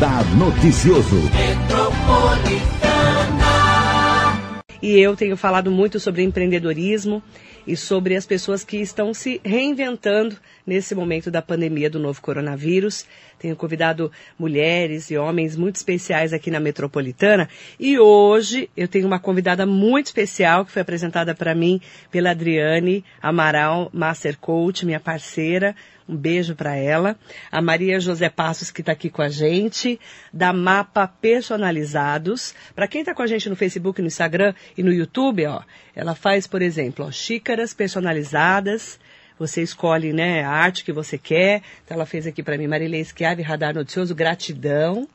Radar Noticioso. E eu tenho falado muito sobre empreendedorismo e sobre as pessoas que estão se reinventando nesse momento da pandemia do novo coronavírus. Tenho convidado mulheres e homens muito especiais aqui na Metropolitana e hoje eu tenho uma convidada muito especial que foi apresentada para mim pela Adriane Amaral, Master Coach, minha parceira. Um beijo para ela. A Maria José Passos, que está aqui com a gente, da Mapa Personalizados. Para quem está com a gente no Facebook, no Instagram e no YouTube, ó, ela faz, por exemplo, ó, xícaras personalizadas. Você escolhe né, a arte que você quer. Então ela fez aqui para mim, Marilei Schiavi, Radar Noticioso, gratidão.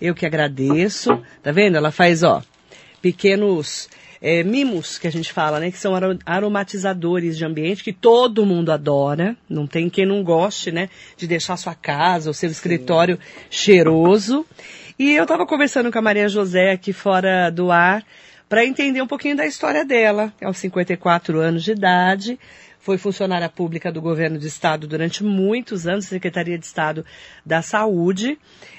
Eu que agradeço. Tá vendo? Ela faz, ó, pequenos é, mimos que a gente fala, né? Que são aromatizadores de ambiente que todo mundo adora. Não tem quem não goste, né? De deixar sua casa, o seu escritório cheiroso. E eu estava conversando com a Maria José aqui fora do ar para entender um pouquinho da história dela. Aos 54 anos de idade, foi funcionária pública do governo do estado durante muitos anos, Secretaria de Estado da Saúde.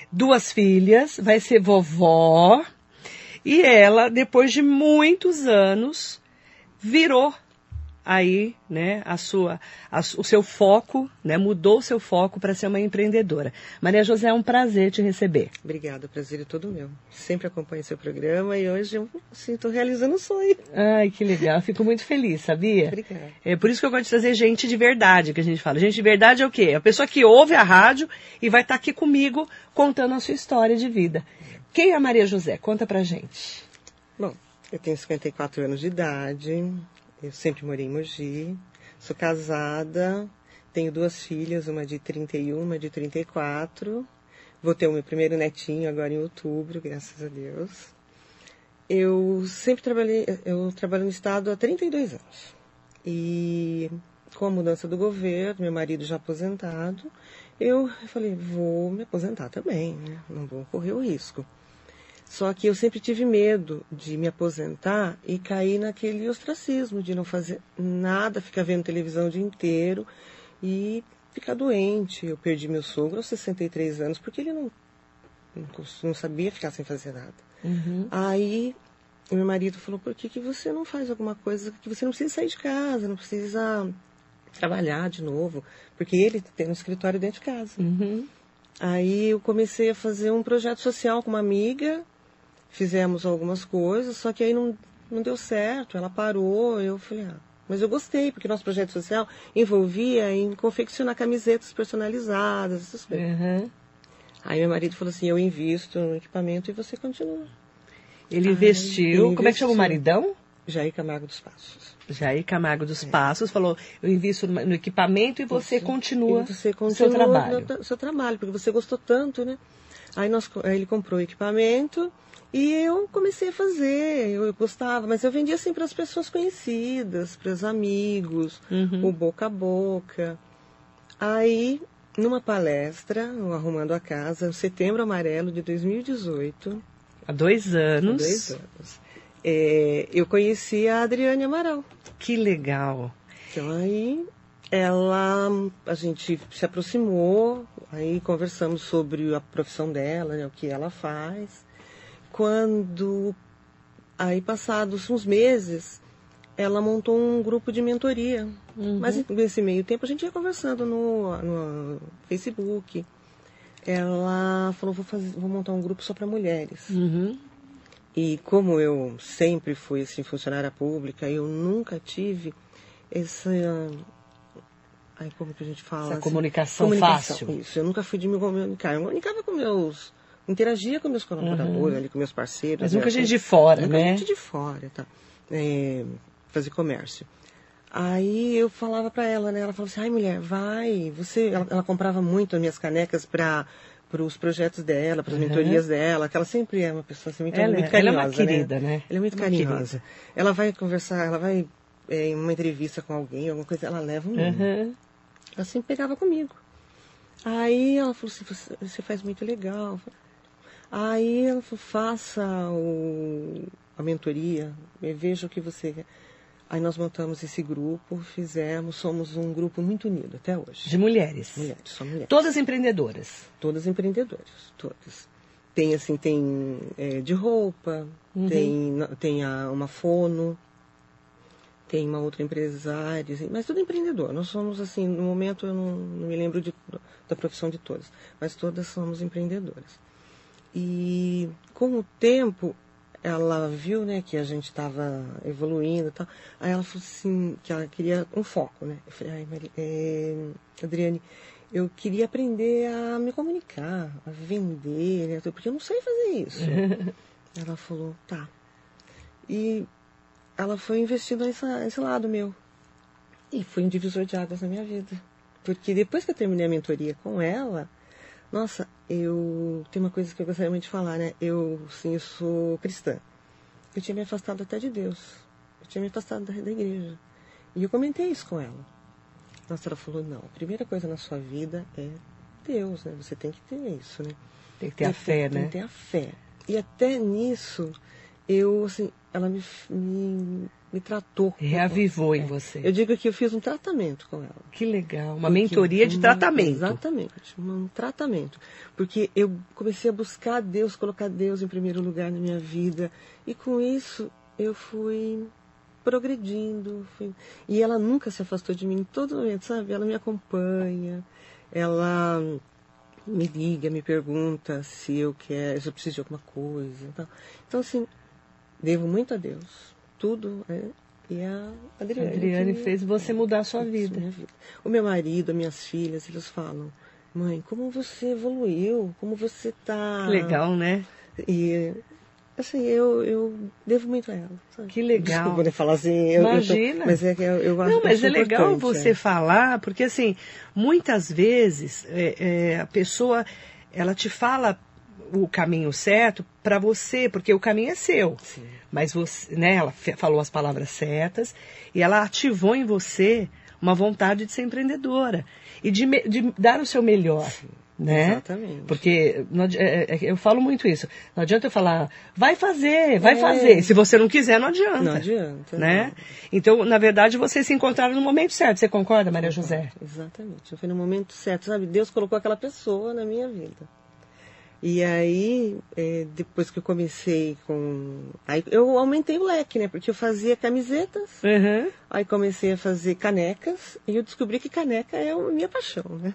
Duas filhas, vai ser vovó, e ela, depois de muitos anos, virou aí, né, a sua, a, o seu foco, né, mudou o seu foco para ser uma empreendedora. Maria José, é um prazer te receber. Obrigada, prazer é todo meu. Sempre acompanho seu programa e hoje eu sinto realizando um sonho. Ai, que legal. Fico muito feliz, sabia? Obrigada. É por isso que eu gosto de trazer gente de verdade, que a gente fala. Gente de verdade é o quê? É a pessoa que ouve a rádio e vai estar tá aqui comigo contando a sua história de vida. Quem é a Maria José? Conta pra gente. Bom, eu tenho 54 anos de idade, eu sempre morei em Mogi, sou casada, tenho duas filhas, uma de 31, uma de 34. Vou ter o meu primeiro netinho agora em outubro, graças a Deus. Eu sempre trabalhei, eu trabalho no estado há 32 anos. E com a mudança do governo, meu marido já aposentado, eu falei, vou me aposentar também, né? não vou correr o risco. Só que eu sempre tive medo de me aposentar e cair naquele ostracismo de não fazer nada, ficar vendo televisão o dia inteiro e ficar doente. Eu perdi meu sogro aos 63 anos porque ele não, não sabia ficar sem fazer nada. Uhum. Aí meu marido falou, por que, que você não faz alguma coisa que você não precisa sair de casa, não precisa trabalhar de novo, porque ele tem um escritório dentro de casa. Uhum. Aí eu comecei a fazer um projeto social com uma amiga fizemos algumas coisas, só que aí não, não deu certo, ela parou, eu falei, ah, mas eu gostei, porque nosso projeto social envolvia em confeccionar camisetas personalizadas, essas coisas. Uhum. Aí meu marido falou assim, eu invisto no equipamento e você continua. Ele investiu, ele como é que chama o maridão? Jair Camargo dos Passos. Jair Camargo dos é. Passos falou, eu invisto no equipamento e você Isso. continua e você continua seu trabalho. No, seu trabalho, porque você gostou tanto, né? Aí, nós, aí ele comprou o equipamento e eu comecei a fazer, eu gostava, mas eu vendia assim para as pessoas conhecidas, para os amigos, uhum. o boca a boca. Aí, numa palestra, no Arrumando a Casa, no Setembro Amarelo de 2018. Há dois anos. Há dois anos. É, eu conheci a Adriane Amaral. Que legal. Então aí ela, a gente se aproximou, aí conversamos sobre a profissão dela, né, o que ela faz quando, aí passados uns meses, ela montou um grupo de mentoria. Uhum. Mas nesse meio tempo a gente ia conversando no, no Facebook. Ela falou, vou, fazer, vou montar um grupo só para mulheres. Uhum. E como eu sempre fui assim, funcionária pública, eu nunca tive essa. Aí como que a gente fala? Essa assim, comunicação, comunicação, fácil. Isso, eu nunca fui de me comunicar. Eu comunicava com meus interagia com meus colaboradores, uhum. ali, com meus parceiros. Mas nunca gente de fora, nunca né? gente de fora, tá? É, fazer comércio. Aí eu falava para ela, né? Ela falou assim, ai mulher, vai, você. Ela, ela comprava muito as minhas canecas para para os projetos dela, para as uhum. mentorias dela, que ela sempre é uma pessoa assim, muito, ela, muito carinhosa. Ela é uma querida, né? né? Ela é muito uma carinhosa. Querida. Ela vai conversar, ela vai é, em uma entrevista com alguém, alguma coisa, ela leva um. Uhum. Ela sempre pegava comigo. Aí ela falou assim, você, você faz muito legal. Aí ela falou, faça o, a mentoria, veja o que você quer. Aí nós montamos esse grupo, fizemos, somos um grupo muito unido até hoje. De mulheres. Mulheres, só mulheres. Todas empreendedoras. Todas empreendedoras, todas. Tem assim, tem é, de roupa, Uhum. tem, tem a, uma fono, tem uma outra empresária, assim, mas tudo empreendedor. Nós somos assim, no momento eu não, não me lembro de, da profissão de todas, mas todas somos empreendedoras. E com o tempo ela viu, né, que a gente estava evoluindo e tal. Aí ela falou assim, que ela queria um foco, né? Eu falei, ai, Mari, é, Adriane, eu queria aprender a me comunicar, a vender, né? Porque eu não sei fazer isso. ela falou, tá. E ela foi investindo nesse, nesse lado meu. E foi um divisor de águas na minha vida. Porque depois que eu terminei a mentoria com ela, nossa, eu. Tem uma coisa que eu gostaria muito de falar, né? Eu, sim, eu sou cristã. Eu tinha me afastado até de Deus. Eu tinha me afastado da, da igreja. E eu comentei isso com ela. Nossa, ela falou: não, a primeira coisa na sua vida é Deus, né? Você tem que ter isso, né? Tem que ter a Eu fé, tenho né? que ter a fé. E até nisso, eu, assim, ela me, me, me tratou. Reavivou em É. você. Eu digo que eu fiz um tratamento com ela. Que legal. Uma Porque mentoria de uma- tratamento. Exatamente, um tratamento. Porque eu comecei a buscar Deus, colocar Deus em primeiro lugar na minha vida. E com isso eu fui progredindo. fui- E ela nunca se afastou de mim em todo momento, sabe? Ela me acompanha, ela me liga, me pergunta se eu quero, se eu preciso de alguma coisa. e tal. Então, assim, devo muito a Deus. Tudo é. E a A Adriane. Adriane que- fez você mudar a sua vida. vida. O meu marido, as minhas filhas, eles falam, mãe, como você evoluiu, como você tá. Que legal, né? E assim, eu, eu devo muito a ela. Sabe? Que legal. Desculpa né, falar assim. eu- eu tô- Imagina. mas é que eu, eu acho Não, mas acho é legal você é. falar, porque assim, muitas vezes é, é, a pessoa, ela te fala o caminho certo para você, porque o caminho é seu. Sim. Mas você, né, ela falou as palavras certas e ela ativou em você uma vontade de ser empreendedora e de, de dar o seu melhor. Né? Exatamente. Porque não adi- é- é- eu falo muito isso. Não adianta eu falar, vai fazer, vai É. fazer. Se você não quiser, não adianta. Não adianta. Né? não. Então, na verdade, vocês se encontraram no momento certo. Você concorda, Maria José? Exatamente. Foi no momento certo, sabe? Deus colocou aquela pessoa na minha vida. E aí, é, depois que eu comecei com. Aí eu aumentei o leque, né? Porque eu fazia camisetas, Uhum. aí comecei a fazer canecas, e eu descobri que caneca é a minha paixão, né?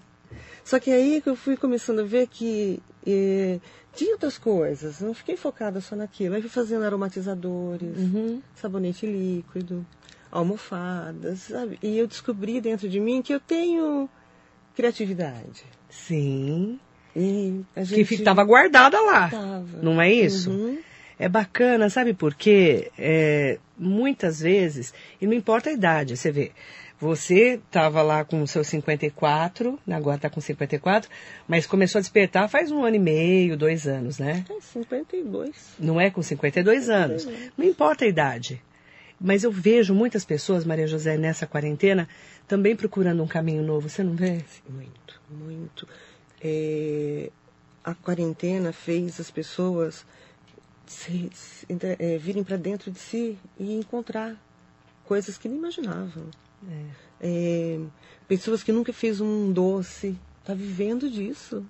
Só que aí que eu fui começando a ver que é, tinha outras coisas, não fiquei focada só naquilo. Aí fui fazendo aromatizadores, Uhum. sabonete líquido, almofadas, sabe? E eu descobri dentro de mim que eu tenho criatividade. Sim. E a Que gente estava guardada lá. tava. Não é isso? Uhum. É bacana, sabe por quê? É, muitas vezes, e não importa a idade, você vê, você estava lá com seus 54, né, agora está com 54, mas começou a despertar faz um ano e meio, dois anos, né? É 52. Não é com 52 anos. Não importa a idade. Mas eu vejo muitas pessoas, Maria José, nessa quarentena, também procurando um caminho novo. Você não vê? Muito, muito. É, a quarentena fez as pessoas se, se, é, virem para dentro de si e encontrar coisas que nem imaginavam. É, pessoas que nunca fez um doce, tá vivendo disso.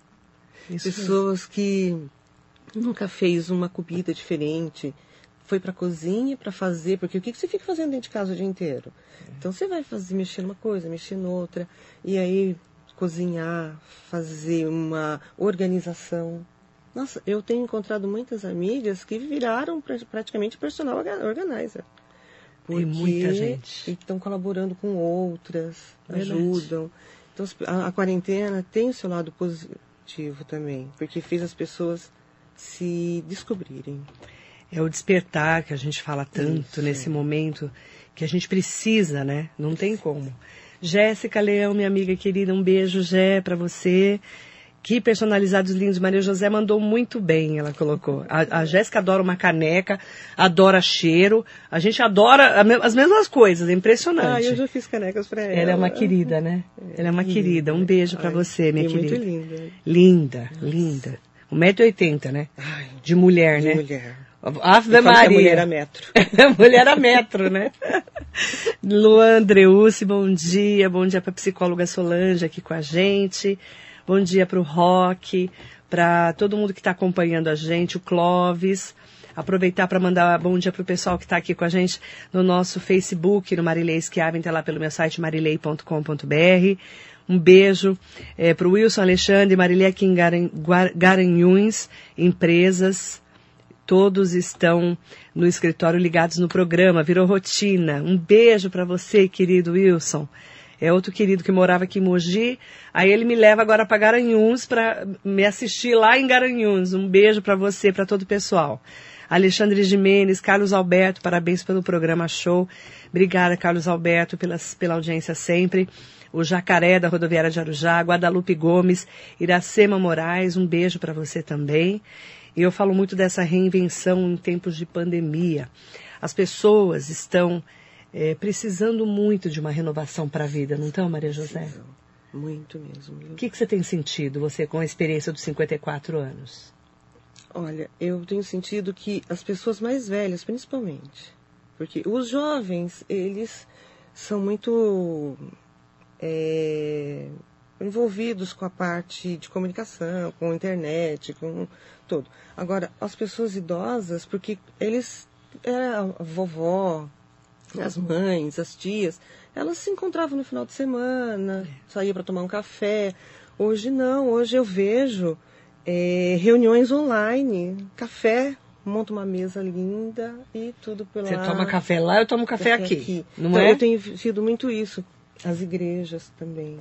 Isso mesmo. pessoas que nunca fez uma comida diferente, foi para cozinha para fazer, porque o que, que você fica fazendo dentro de casa o dia inteiro? Então você vai fazer, mexer numa coisa, mexer noutra, e aí cozinhar, fazer uma organização. Nossa, eu tenho encontrado muitas amigas que viraram pra- praticamente personal orga- organizer. Tem muita gente. estão colaborando com outras, Verdade. ajudam. Então a, a quarentena tem o seu lado positivo também, porque fez as pessoas se descobrirem. É o despertar que a gente fala tanto Isso. nesse momento, que a gente precisa, né? Não tem como. Jéssica Leão, minha amiga querida, um beijo, Jé, pra você. Que personalizados lindos. Maria José mandou muito bem, ela colocou. A, a Jéssica adora uma caneca, adora cheiro. A gente adora as mesmas coisas, é Ah, impressionante. eu já fiz canecas para ela. Ela é uma querida, né? Ela é uma querida. Um beijo pra Ai, você, minha e querida. muito linda. Linda, linda. 1,80m, né? Ai, De mulher, de né? mulher. Ave a Maria. mulher é metro. mulher a metro, né? Luan Andreucci, bom dia. Bom dia para a psicóloga Solange aqui com a gente. Bom dia para o Rock, para todo mundo que está acompanhando a gente, o Clóvis. Aproveitar para mandar bom dia para o pessoal que está aqui com a gente no nosso Facebook, no Marilei Schiavin, está lá pelo meu site marilei.com.br. Um beijo é, para o Wilson Alexandre, Marilei aqui em Garan, Garanhuns, empresas. Todos estão no escritório ligados no programa, virou rotina. Um beijo para você, querido Wilson. É outro querido que morava aqui em Mogi. Aí ele me leva agora para Garanhuns para me assistir lá em Garanhuns. Um beijo para você, para todo o pessoal. Alexandre Jimenez, Carlos Alberto, parabéns pelo programa show. Obrigada, Carlos Alberto, pelas, pela audiência sempre. O Jacaré da Rodoviária de Arujá, Guadalupe Gomes, Iracema Moraes, um beijo para você também. E eu falo muito dessa reinvenção em tempos de pandemia. As pessoas estão é, precisando muito de uma renovação para a vida, não estão, Maria José? Muito mesmo. O que, que você tem sentido, você, com a experiência dos 54 anos? Olha, eu tenho sentido que as pessoas mais velhas, principalmente, porque os jovens, eles são muito é, envolvidos com a parte de comunicação, com internet, com tudo. Agora, as pessoas idosas, porque eles, era a vovó, as mães, as tias, elas se encontravam no final de semana, saía para tomar um café. Hoje não, hoje eu vejo é, reuniões online, café, monta uma mesa linda e tudo pela. Você toma café lá, eu tomo café, café aqui, aqui. Não então, é? Eu tenho sido muito isso. As igrejas também.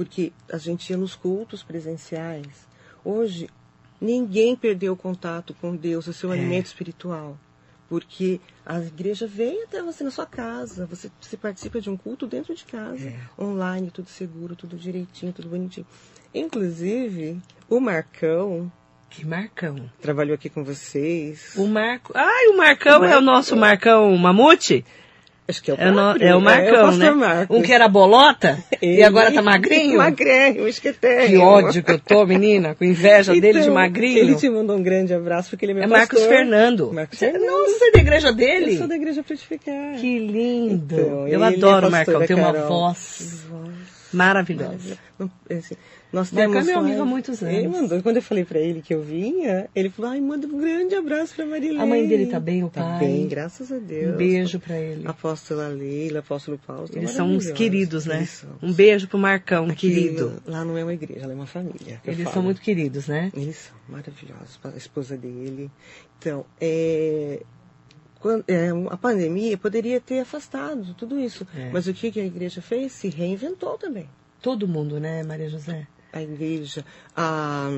Porque a gente ia nos cultos presenciais. Hoje, ninguém perdeu o contato com Deus, o seu é. alimento espiritual. Porque a igreja vem até você na sua casa. Você, você participa de um culto dentro de casa. É. Online, tudo seguro, tudo direitinho, tudo bonitinho. Inclusive, o Marcão. Que Marcão? Trabalhou aqui com vocês. O Marco. Ai, o Marcão, o é o nosso Marcão Mamute? Acho que é o, é, no, é o Marcão, é, né? Marcos. Um que era bolota Ele, e agora tá magrinho? Magrinho, esqueteiro. Que ódio que eu tô, menina, com inveja então, dele de magrinho. Ele te mandou um grande abraço porque ele é meu é pastor. Marcos Fernando. Marcos Fernando. Nossa, você é da igreja dele? Eu sou da igreja frutificar. Que lindo. Então, eu adoro o Marcão, tem uma voz, voz maravilhosa. Assim, nós Marcão temos é meu amigo há muitos anos. Ele mandou, quando eu falei pra ele que eu vinha, ele falou, ai, manda um grande abraço pra Marilene. A mãe dele tá bem, o tá pai? Tá bem, graças a Deus. Um beijo pra ele. Apóstola Leila, apóstolo Paulo. Eles são uns queridos, né? Um beijo pro Marcão, Aqui, querido. Lá não é uma igreja, ela é uma família. Eles são muito queridos, né? Eles são maravilhosos. A esposa dele. Então, é, quando, é, a pandemia poderia ter afastado tudo isso. É. Mas o que, que a igreja fez? Se reinventou também. Todo mundo, né, Maria José? a igreja, a,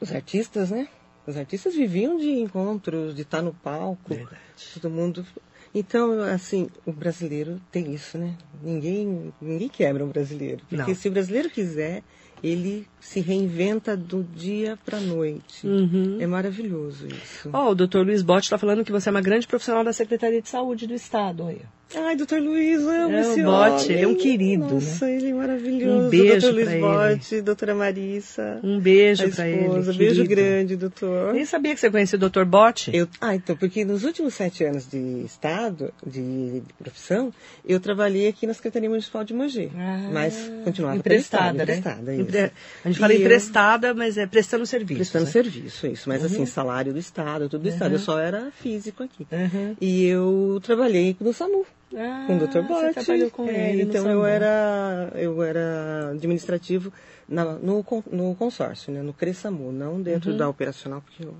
os artistas, né? Os artistas viviam de encontros, de estar no palco. Verdade. Todo mundo. Então, assim, o brasileiro tem isso, né? Ninguém, ninguém quebra um brasileiro. Porque Não. se o brasileiro quiser, ele se reinventa do dia para noite. Uhum. É maravilhoso isso. Ó, oh, o doutor Luiz Botti está falando que você é uma grande profissional da Secretaria de Saúde do Estado. Olha. Ai, doutor Luiz, amo é, esse o Botti, homem. ele é um querido, Nossa, né? ele é maravilhoso. Um beijo doutor Luiz Botti, doutora Marissa. Um beijo para ele. Beijo grande, doutor. Nem sabia que você conhecia o doutor Botti. Eu, ah, então, porque nos últimos sete anos de Estado, de, profissão, eu trabalhei aqui na Secretaria Municipal de Mogi. Ah, mas continuava emprestada, emprestada, né? emprestada A gente fala emprestada, mas é prestando serviço. Prestando né? serviço, isso. Mas Uhum. assim, salário do Estado, tudo do Uhum. Estado. Eu só era físico aqui. Uhum. E eu trabalhei no SAMU. Ah, com o Dr. Você trabalhou com É, ele então eu era, eu era administrativo na- no, no consórcio, né? No CRESAMU, não dentro Uhum. da operacional, porque eu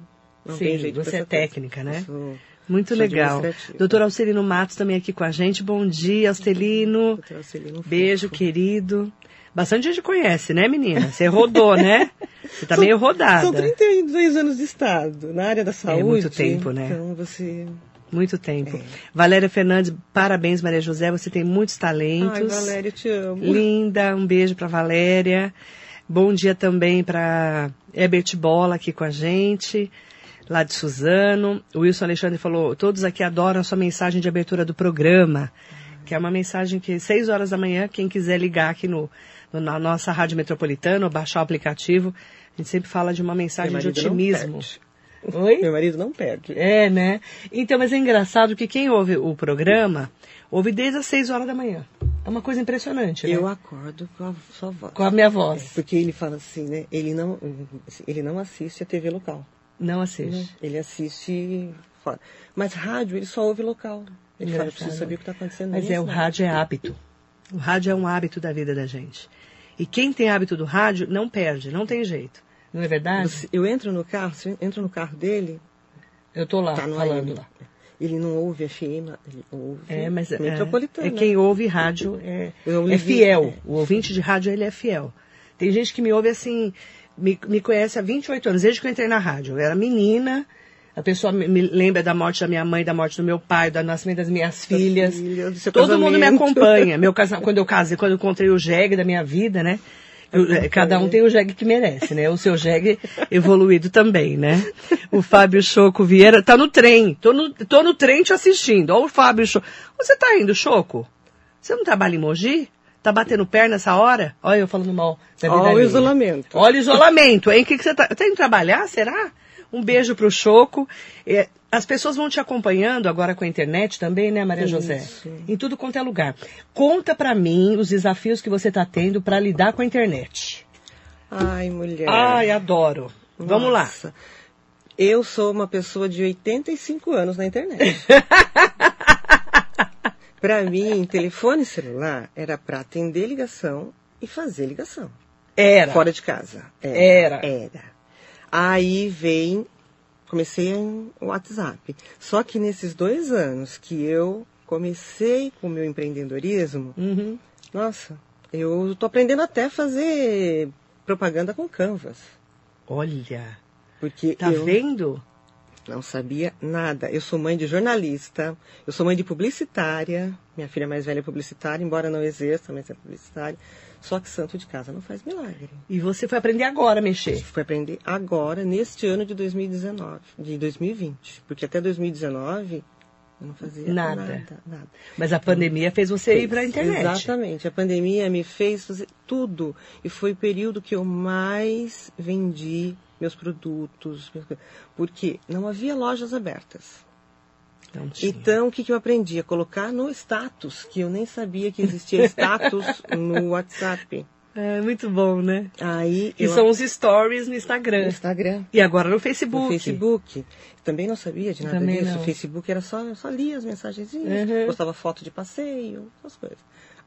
não Sim, tenho jeito você é essa coisa. técnica, né? Sou- Muito sou legal. Doutor Alcelino Matos também aqui com a gente. Bom dia, Alcelino. Doutor Alcelino Beijo, Fofo. querido. Bastante gente conhece, né, menina? Você rodou, né? Você tá meio rodada. São 32 anos de Estado na área da saúde. muito tempo, né? Então você. Muito tempo. É. Valéria Fernandes, parabéns, Maria José. Você tem muitos talentos. Ai, Valéria, te amo. Linda, um beijo para Valéria. Bom dia também para Herbert Bola aqui com a gente, lá de Suzano. O Wilson Alexandre falou: todos aqui adoram a sua mensagem de abertura do programa, que é uma mensagem que seis horas da manhã, quem quiser ligar aqui no, no- na nossa rádio metropolitana ou baixar o aplicativo, a gente sempre fala de uma mensagem de otimismo. Oi? Meu marido não perde. É, né? Então, mas é engraçado que quem ouve o programa ouve desde as 6 horas da manhã. É uma coisa impressionante, né? Eu acordo com a sua voz. Com a minha voz. É, porque ele fala assim, né? Ele não, ele não assiste a TV local. Não assiste. Né? Ele assiste fora. Mas rádio, ele só ouve local. Ele fala, eu preciso saber o que está acontecendo. Mas é, o rádio é hábito. O rádio é um hábito da vida da gente. E quem tem hábito do rádio não perde, não tem jeito. Não é verdade? Você, eu entro no carro, você entra no carro dele. Eu tô lá, tá falando AM. lá. Ele não ouve FM, ele ouve é, mas, é, metropolitana. É, é quem ouve rádio, é, é fiel. É. O ouvinte de rádio, ele é fiel. Tem gente que me ouve assim, me, me conhece há 28 anos, desde que eu entrei na rádio. Eu era menina, a pessoa me, me lembra da morte da minha mãe, da morte do meu pai, do nascimento das minhas filhas. Filha, Todo casamento. mundo me acompanha. Meu casa, quando eu casei, quando eu encontrei o jegue da minha vida, né? É, cada um tem o jegue que merece, né? O seu jegue evoluído também, né? O Fábio Choco Vieira tá no trem. Tô no, tô no trem te assistindo. Olha o Fábio Choco. Você tá indo, Choco? Você não trabalha em Mogi? Tá batendo perna essa hora? Olha eu falando mal. Olha o isolamento. Olha o isolamento, hein? O que, que você tá... Tá indo trabalhar, será? Um beijo pro Choco. É, as pessoas vão te acompanhando agora com a internet também, né, Maria Isso. José? Em tudo quanto é lugar. Conta para mim os desafios que você está tendo para lidar com a internet. Ai, mulher. Ai, adoro. Nossa. Vamos lá. Eu sou uma pessoa de 85 anos na internet. para mim, telefone celular era para atender ligação e fazer ligação. Era. Fora de casa. Era. Era. era. Aí vem comecei em WhatsApp. Só que nesses dois anos que eu comecei com o meu empreendedorismo, uhum. nossa, eu estou aprendendo até a fazer propaganda com Canvas. Olha, porque tá vendo? Não sabia nada. Eu sou mãe de jornalista, eu sou mãe de publicitária. Minha filha mais velha é publicitária, embora não exerça, mas é publicitária. Só que santo de casa não faz milagre. E você foi aprender agora a mexer? Foi aprender agora, neste ano de 2019, de 2020. Porque até 2019 eu não fazia nada. nada, nada. Mas a pandemia fez você fez, ir para a internet. Exatamente. A pandemia me fez fazer tudo. E foi o período que eu mais vendi meus produtos. Porque não havia lojas abertas. Então, o que, que eu aprendi? A colocar no status, que eu nem sabia que existia status no WhatsApp. É muito bom, né? Aí que eu... são os stories no Instagram. No Instagram. E agora no Facebook. No Facebook. Também não sabia de nada Também disso. Não. O Facebook era só, só lia as mensagens, uhum. postava foto de passeio, essas coisas.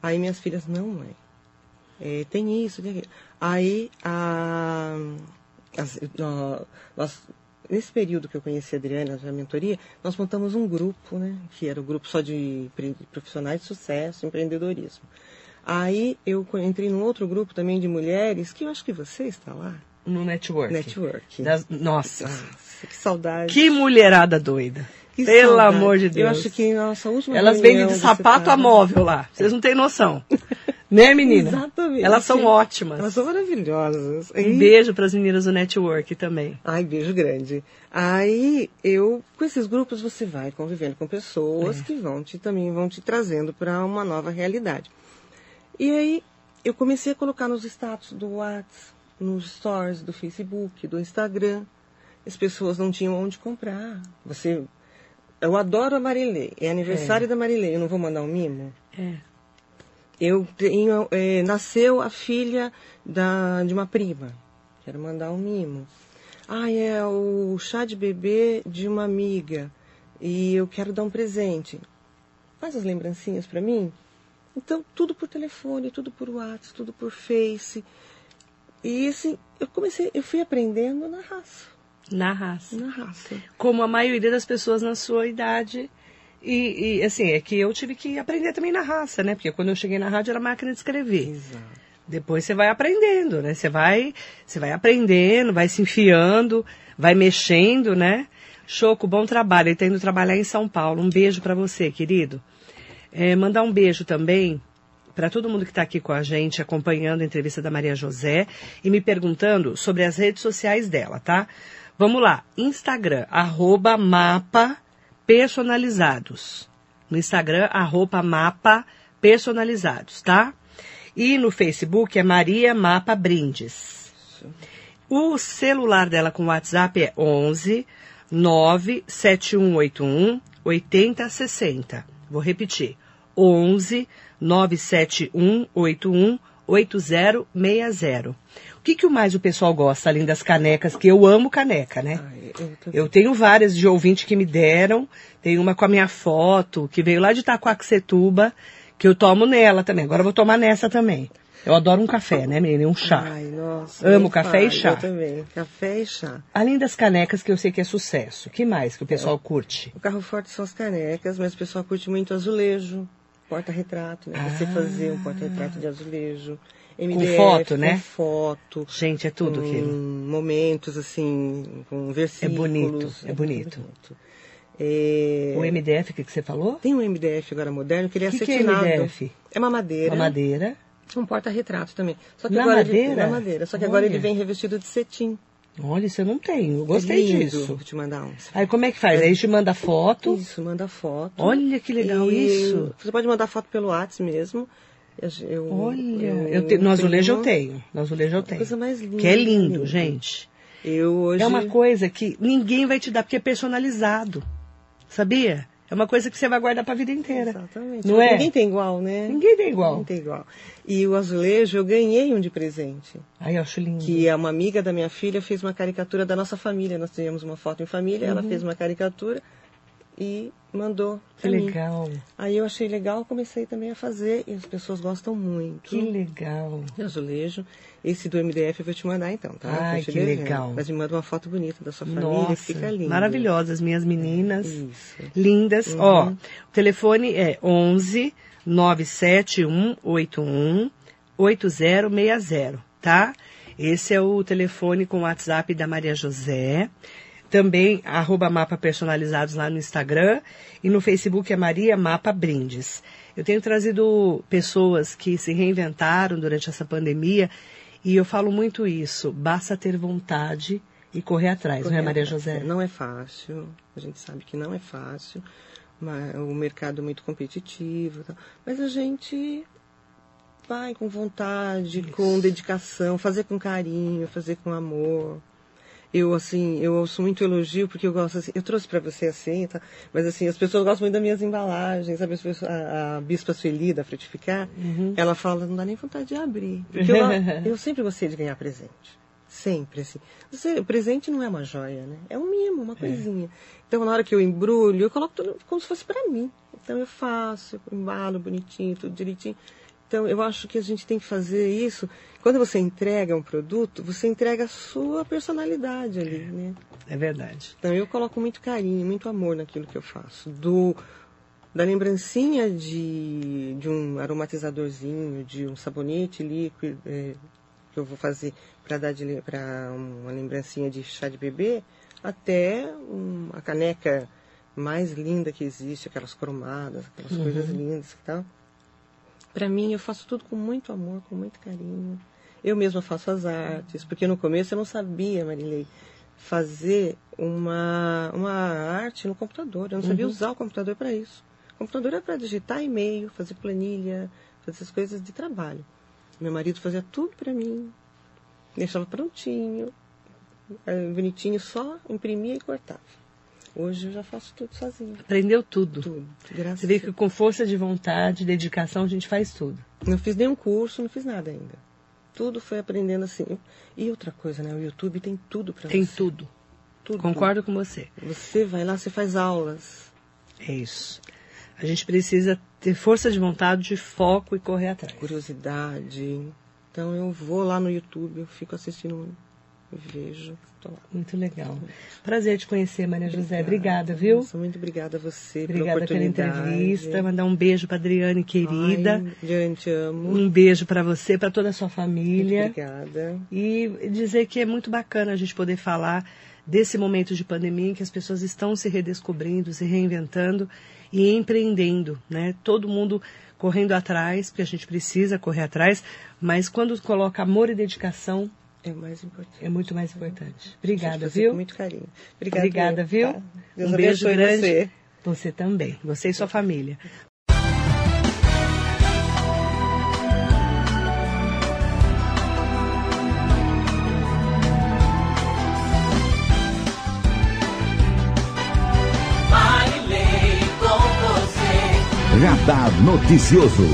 Aí minhas filhas, não, mãe. É, tem isso, tem aquilo. Aí a, as, nós Nesse período que eu conheci a Adriana, a mentoria, nós montamos um grupo, né? Que era o um grupo só de profissionais de sucesso, empreendedorismo. Aí eu entrei num outro grupo também de mulheres, que eu acho que você está lá. No network. Network. Das, nossa. nossa. Que saudade. Que mulherada doida. Que Pelo saudade. amor de Deus. Eu acho que nossa última Elas vendem de sapato a móvel lá. Vocês não têm noção. Né, menina? Exatamente. Elas são ótimas. Elas são maravilhosas. Um beijo para as meninas do network também. Ai, beijo grande. Aí eu, com esses grupos, você vai convivendo com pessoas é. que vão te também vão te trazendo para uma nova realidade. E aí eu comecei a colocar nos status do WhatsApp, nos stories do Facebook, do Instagram. As pessoas não tinham onde comprar. Você, eu adoro a Marilei. É aniversário é. da Marilei. Eu não vou mandar um mimo? É eu tenho, é, nasceu a filha da, de uma prima. Quero mandar um mimo. Ah, é o chá de bebê de uma amiga. E eu quero dar um presente. Faz as lembrancinhas para mim? Então, tudo por telefone, tudo por WhatsApp, tudo por Face. E assim, eu comecei, eu fui aprendendo na raça. Na raça. Na raça. Como a maioria das pessoas na sua idade e, e, assim, é que eu tive que aprender também na raça, né? Porque quando eu cheguei na rádio era máquina de escrever. Exato. Depois você vai aprendendo, né? Você vai, você vai aprendendo, vai se enfiando, vai mexendo, né? Choco, bom trabalho. Ele tá indo trabalhar em São Paulo. Um beijo para você, querido. É, mandar um beijo também para todo mundo que está aqui com a gente, acompanhando a entrevista da Maria José e me perguntando sobre as redes sociais dela, tá? Vamos lá. Instagram, arroba mapa personalizados. No Instagram, arroba mapa personalizados, tá? E no Facebook é Maria Mapa Brindes. O celular dela com WhatsApp é 11 97181 8060. Vou repetir. 11 971 81 8060. O que, que mais o pessoal gosta, além das canecas? Que eu amo caneca, né? Ai, eu tô- Eu tenho várias de ouvinte que me deram. Tem uma com a minha foto, que veio lá de Itacoaxetuba, que eu tomo nela também. Agora eu vou tomar nessa também. Eu adoro um café, né, menina? E Um chá. Ai, nossa. Amo café e fale. chá. Eu também. Café e chá. Além das canecas, que eu sei que é sucesso. que mais que o pessoal curte? O carro forte são as canecas, mas o pessoal curte muito azulejo, porta-retrato, né? Você fazer um porta-retrato de azulejo. MDF, foto, né? Com foto. Gente, é tudo com aquilo. momentos, assim, com versículos. bonito, é tudo bonito. É, O MDF, o que, que você falou? Tem um MDF agora moderno que ele é que, que é acetinado. MDF? É uma madeira. Uma madeira. Um porta-retrato também. Só que Na agora ele- madeira? na madeira. Só que agora Olha. ele vem revestido de cetim. Olha, isso eu não tenho. Eu Gostei É lindo. disso. Vou te mandar um. Aí como é que faz? Aí a gente manda foto. Isso, manda foto. Olha que legal E isso. Você pode mandar foto pelo WhatsApp mesmo. Eu, Olha, eu- te, no azulejo eu tenho. No azulejo eu tenho. Coisa mais linda. Que é lindo, gente. Eu hoje. É uma coisa que ninguém vai te dar porque é personalizado. Sabia? É uma coisa que você vai guardar pra vida inteira. Exatamente. Não é? Ninguém tem igual, né? Ninguém tem igual. Ninguém tem igual. E o azulejo eu ganhei um de presente. Ai, eu acho lindo. Que é uma amiga da minha filha fez uma caricatura da nossa família. Nós tínhamos uma foto em família, ela fez uma caricatura e mandou. Que mim. legal. Aí eu achei legal, comecei também a fazer e as pessoas gostam muito. Que legal. de azulejo. Esse do MDF eu vou te mandar então, tá? Ai, que devendo. legal. Mas me manda uma foto bonita da sua família, Nossa, fica lindo. maravilhosas minhas meninas. Isso. Lindas. Uhum. Ó, o telefone é 11 97181 8060, tá? Esse é o telefone com o WhatsApp da Maria José. Também, arroba mapa personalizados lá no Instagram. E no Facebook é Maria Mapa Brindes. Eu tenho trazido pessoas que se reinventaram durante essa pandemia e eu falo muito isso. Basta ter vontade e correr atrás, não é, Maria José? Não é fácil, a gente sabe que não é fácil, mas o mercado é muito competitivo, mas a gente vai com vontade, com dedicação, fazer com carinho, fazer com amor. Eu, assim, eu ouço muito elogio, porque eu gosto, assim, eu trouxe para você assim, tá? mas assim, as pessoas gostam muito das minhas embalagens, sabe? A, a Bispa Sueli, da Frutificar, ela fala, não dá nem vontade de abrir. Porque eu, eu sempre gostei de ganhar presente. Sempre, assim. Você, presente não é uma joia, né? É um mimo, uma coisinha. Então, na hora que eu embrulho, eu coloco tudo como se fosse para mim. Então, eu faço, eu embalo bonitinho, tudo direitinho. Então, eu acho que a gente tem que fazer isso. Quando você entrega um produto, você entrega a sua personalidade ali, né? É verdade. Então, eu coloco muito carinho, muito amor naquilo que eu faço. Do, da lembrancinha de, de um aromatizadorzinho, de um sabonete líquido é, que eu vou fazer para dar para uma lembrancinha de chá de bebê, até um, a caneca mais linda que existe, aquelas cromadas, aquelas coisas lindas e tal. Para mim, eu faço tudo com muito amor, com muito carinho. Eu mesma faço as artes, porque no começo eu não sabia, Marilei, fazer uma, uma arte no computador. Eu não sabia usar o computador para isso. O computador é para digitar e-mail, fazer planilha, fazer essas coisas de trabalho. Meu marido fazia tudo para mim, deixava prontinho, eh, bonitinho, só imprimia e cortava. Hoje eu já faço tudo sozinha. Aprendeu tudo. Tudo. Graças Você vê que com força de vontade, dedicação, a gente faz tudo. Não fiz nenhum curso, não fiz nada ainda. Tudo foi aprendendo assim. E outra coisa, né? O YouTube tem tudo para você. Tem tudo. tudo. Concordo com você. Você vai lá, você faz aulas. É isso. A gente precisa ter força de vontade, foco e correr atrás. Curiosidade. Então eu vou lá no YouTube, eu fico assistindo, vejo. Muito legal. Prazer te conhecer, Maria José. Obrigada, viu? Nossa, muito obrigada a você Obrigada pela pela entrevista. Mandar um beijo para Adriane, querida. Te amo. Um beijo para você, para toda a sua Muito família. obrigada. E dizer que é muito bacana a gente poder falar desse momento de pandemia em que as pessoas estão se redescobrindo, se reinventando e empreendendo, né? Todo mundo correndo atrás, porque a gente precisa correr atrás, mas quando coloca amor e dedicação, É mais importante. é muito mais importante. Gente, Obrigada, viu? Com muito carinho. Obrigada, Obrigada, viu? Tá? Deus um beijo grande. você. Você também. Você e sua família. Marilei com você, Radar Noticioso.